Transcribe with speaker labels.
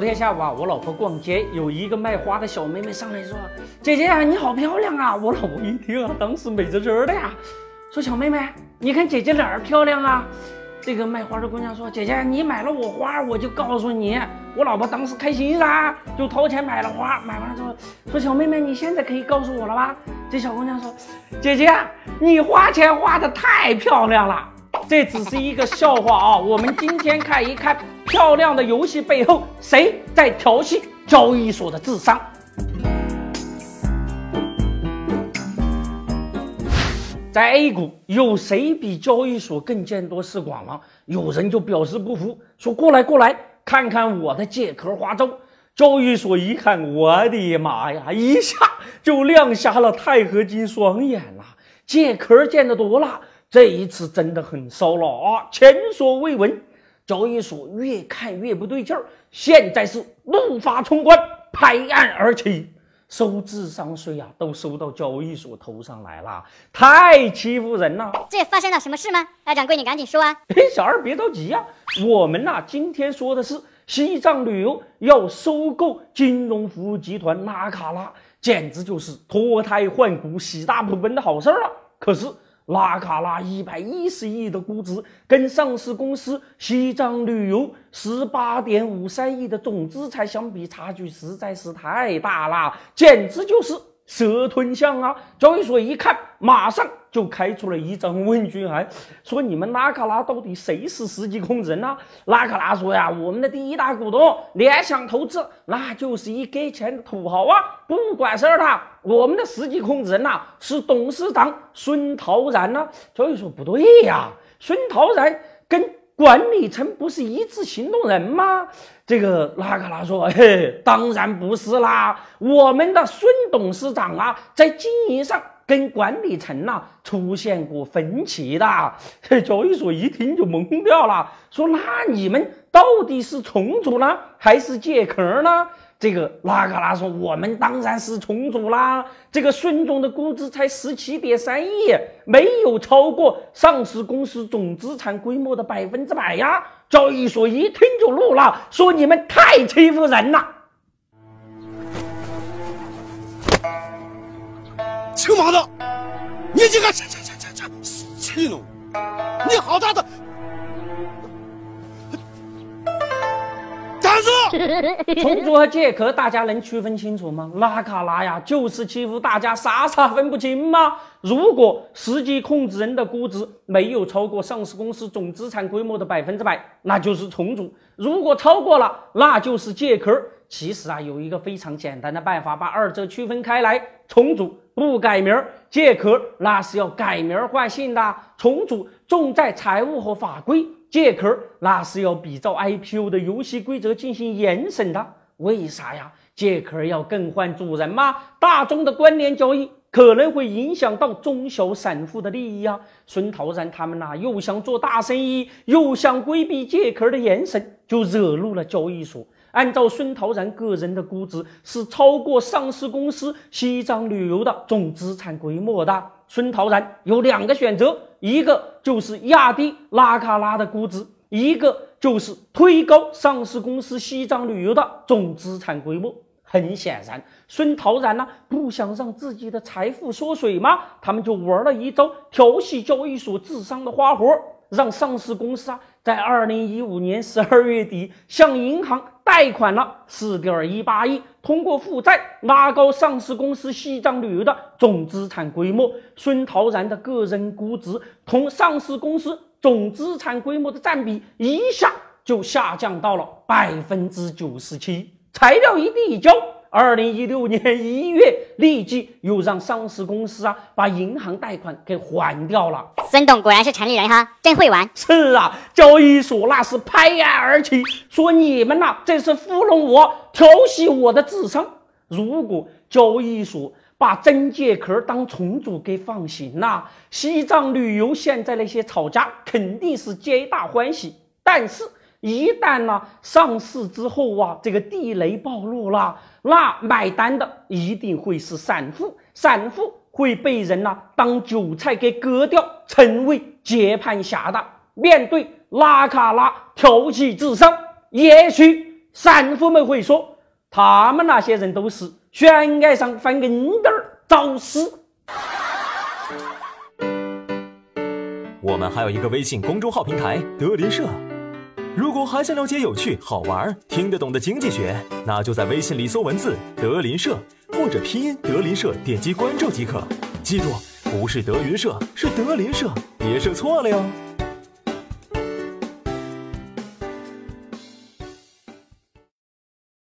Speaker 1: 昨天下午啊，我老婆逛街，有一个卖花的小妹妹上来说：“姐姐啊，你好漂亮啊！”我老婆一听啊，当时美滋滋的呀，说：“小妹妹，你看姐姐哪儿漂亮啊？”这个卖花的姑娘说：“姐姐，你买了我花，我就告诉你。”我老婆当时开心啦，就掏钱买了花。买完了之后说：“小妹妹，你现在可以告诉我了吧？”这小姑娘说：“姐姐，你花钱花的太漂亮了。”这只是一个笑话啊！我们今天看一看漂亮的游戏背后，谁在调戏交易所的智商？在 A 股，有谁比交易所更见多识广吗？有人就表示不服，说：“过来，过来，看看我的借壳花招。”交易所一看，我的妈呀，一下就亮瞎了钛合金双眼了。借壳见得多了，这一次真的很骚了啊，前所未闻。交易所越看越不对劲儿，现在是怒发冲冠，拍案而起。收智商税啊，都收到交易所头上来了，太欺负人了！
Speaker 2: 这发生了什么事吗？大掌柜，你赶紧说啊！
Speaker 1: 嘿，小二别着急呀，我们呐，今天说的是西藏旅游要收购金融服务集团拉卡拉，简直就是脱胎换骨、喜大普奔的好事儿啊！可是。拉卡拉一百一十亿的估值，跟上市公司西藏旅游十八点五三亿的总资产相比，差距实在是太大了，简直就是蛇吞象啊！交易所一看，马上。就开出了一张问卷函，说你们拉卡拉到底谁是实际控制人呢？拉卡拉说呀，我们的第一大股东联想投资，那就是一给钱的土豪啊，不管事儿的。我们的实际控制人呐是董事长孙陶然呢。交易所不对呀，孙陶然跟管理层不是一致行动人吗？这个拉卡拉说，嘿，当然不是啦，我们的孙董事长啊，在经营上。跟管理层呐出现过分歧的，交易所一听就懵掉了，说那你们到底是重组呢，还是借壳呢？这个拉卡拉说，我们当然是重组啦。这个孙总的估值才十七点三亿，没有超过上市公司总资产规模的百分之百呀。交易所一听就怒了，说你们太欺负人了。
Speaker 3: 青妈的，你这个这这这这这气怒！你好大的！
Speaker 1: 重组和借壳，大家能区分清楚吗？拉卡拉呀，就是欺负大家，傻傻分不清吗？如果实际控制人的估值没有超过上市公司总资产规模的百分之百，那就是重组；如果超过了，那就是借壳。其实啊，有一个非常简单的办法，把二者区分开来：重组。不改名儿借壳，那是要改名换姓的。重组重在财务和法规，借壳那是要比照 IPO 的游戏规则进行严审的。为啥呀？借壳要更换主人吗？大宗的关联交易可能会影响到中小散户的利益啊。孙陶然他们呐，又想做大生意，又想规避借壳的严审，就惹怒了交易所。按照孙陶然个人的估值，是超过上市公司西藏旅游的总资产规模的。孙陶然有两个选择，一个就是压低拉卡拉的估值，一个就是推高上市公司西藏旅游的总资产规模。很显然，孙陶然呢不想让自己的财富缩水吗？他们就玩了一招调戏交易所智商的花活，让上市公司啊在二零一五年十二月底向银行。贷款了四点一八亿，通过负债拉高上市公司西藏旅游的总资产规模。孙陶然的个人估值同上市公司总资产规模的占比一下就下降到了百分之九十七。材料一递交。二零一六年一月，立即又让上市公司啊把银行贷款给还掉了。
Speaker 2: 孙董果然是城里人哈，真会玩。
Speaker 1: 是啊，交易所那是拍案而起，说你们呐这是糊弄我，调戏我的智商。如果交易所把真借壳当重组给放行了，西藏旅游现在那些炒家肯定是皆大欢喜。但是。一旦呢上市之后啊，这个地雷暴露了，那买单的一定会是散户，散户会被人呢当韭菜给割掉，成为接盘侠的。面对拉卡拉挑起智商，也许散户们会说，他们那些人都是悬崖上翻跟斗儿找死。
Speaker 4: 我们还有一个微信公众号平台德林社，如果还想了解有趣、好玩、听得懂的经济学，那就在微信里搜文字“德林社”或者拼音“德林社”，点击关注即可。记住，不是德云社，是德林社，别设错了哟。